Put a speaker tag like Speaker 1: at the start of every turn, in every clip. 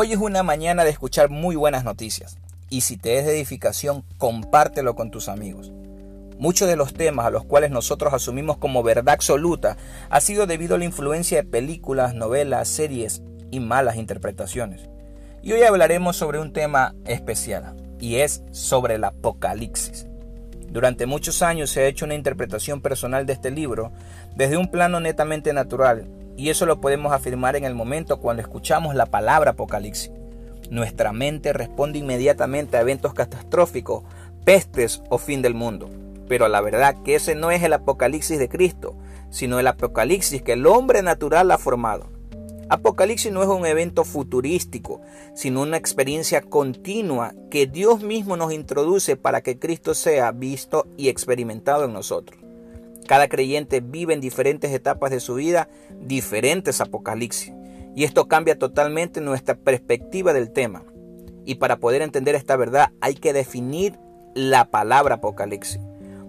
Speaker 1: Hoy es una mañana de escuchar muy buenas noticias y si te es de edificación, compártelo con tus amigos. Muchos de los temas a los cuales nosotros asumimos como verdad absoluta ha sido debido a la influencia de películas, novelas, series y malas interpretaciones. Y hoy hablaremos sobre un tema especial y es sobre el Apocalipsis. Durante muchos años se ha hecho una interpretación personal de este libro desde un plano netamente natural y eso lo podemos afirmar en el momento cuando escuchamos la palabra Apocalipsis. Nuestra mente responde inmediatamente a eventos catastróficos, pestes o fin del mundo. Pero la verdad que ese no es el Apocalipsis de Cristo, sino el Apocalipsis que el hombre natural ha formado. Apocalipsis no es un evento futurístico, sino una experiencia continua que Dios mismo nos introduce para que Cristo sea visto y experimentado en nosotros. Cada creyente vive en diferentes etapas de su vida diferentes apocalipsis. Y esto cambia totalmente nuestra perspectiva del tema. Y para poder entender esta verdad hay que definir la palabra apocalipsis.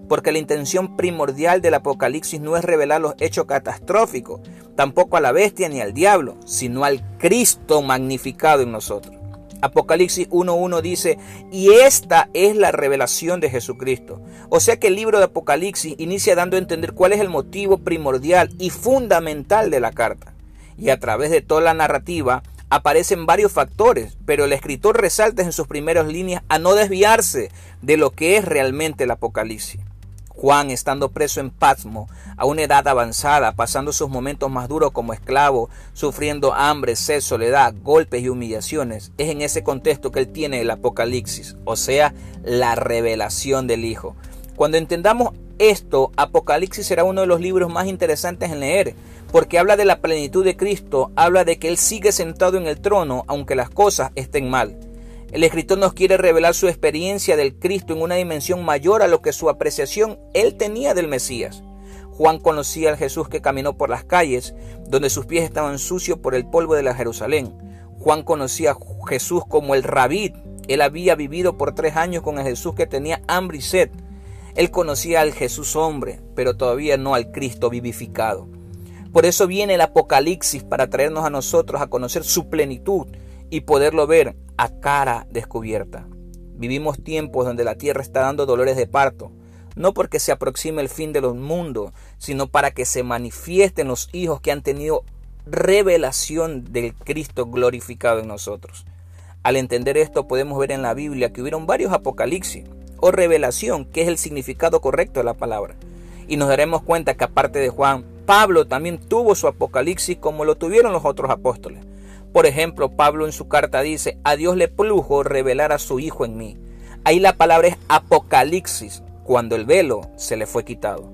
Speaker 1: Porque la intención primordial del apocalipsis no es revelar los hechos catastróficos, tampoco a la bestia ni al diablo, sino al Cristo magnificado en nosotros. Apocalipsis 1.1 dice, y esta es la revelación de Jesucristo. O sea que el libro de Apocalipsis inicia dando a entender cuál es el motivo primordial y fundamental de la carta. Y a través de toda la narrativa aparecen varios factores, pero el escritor resalta en sus primeras líneas a no desviarse de lo que es realmente el Apocalipsis. Juan, estando preso en Patmo, a una edad avanzada, pasando sus momentos más duros como esclavo, sufriendo hambre, sed, soledad, golpes y humillaciones, es en ese contexto que él tiene el Apocalipsis, o sea, la revelación del Hijo. Cuando entendamos esto, Apocalipsis será uno de los libros más interesantes en leer, porque habla de la plenitud de Cristo, habla de que Él sigue sentado en el trono aunque las cosas estén mal. El escritor nos quiere revelar su experiencia del Cristo en una dimensión mayor a lo que su apreciación él tenía del Mesías. Juan conocía al Jesús que caminó por las calles, donde sus pies estaban sucios por el polvo de la Jerusalén. Juan conocía a Jesús como el rabí. Él había vivido por tres años con el Jesús que tenía hambre y sed. Él conocía al Jesús hombre, pero todavía no al Cristo vivificado. Por eso viene el Apocalipsis para traernos a nosotros a conocer su plenitud y poderlo ver a cara descubierta. Vivimos tiempos donde la tierra está dando dolores de parto, no porque se aproxime el fin de los mundos, sino para que se manifiesten los hijos que han tenido revelación del Cristo glorificado en nosotros. Al entender esto podemos ver en la Biblia que hubieron varios apocalipsis o revelación, que es el significado correcto de la palabra. Y nos daremos cuenta que aparte de Juan, Pablo también tuvo su apocalipsis como lo tuvieron los otros apóstoles. Por ejemplo, Pablo en su carta dice, a Dios le plujo revelar a su Hijo en mí. Ahí la palabra es apocalipsis, cuando el velo se le fue quitado.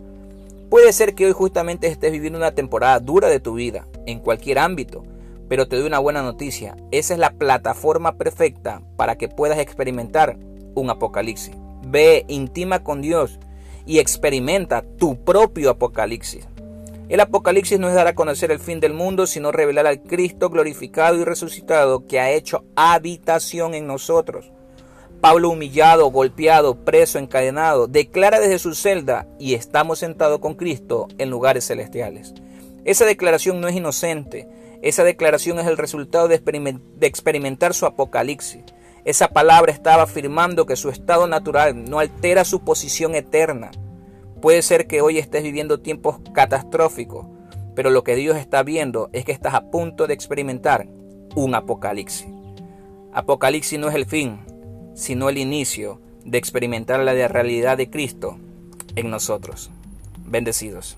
Speaker 1: Puede ser que hoy justamente estés viviendo una temporada dura de tu vida, en cualquier ámbito, pero te doy una buena noticia. Esa es la plataforma perfecta para que puedas experimentar un apocalipsis. Ve, intima con Dios y experimenta tu propio apocalipsis. El Apocalipsis no es dar a conocer el fin del mundo, sino revelar al Cristo glorificado y resucitado que ha hecho habitación en nosotros. Pablo humillado, golpeado, preso, encadenado, declara desde su celda y estamos sentados con Cristo en lugares celestiales. Esa declaración no es inocente, esa declaración es el resultado de, experimentar su apocalipsis. Esa palabra estaba afirmando que su estado natural no altera su posición eterna. Puede ser que hoy estés viviendo tiempos catastróficos, pero lo que Dios está viendo es que estás a punto de experimentar un apocalipsis. Apocalipsis no es el fin, sino el inicio de experimentar la realidad de Cristo en nosotros. Bendecidos.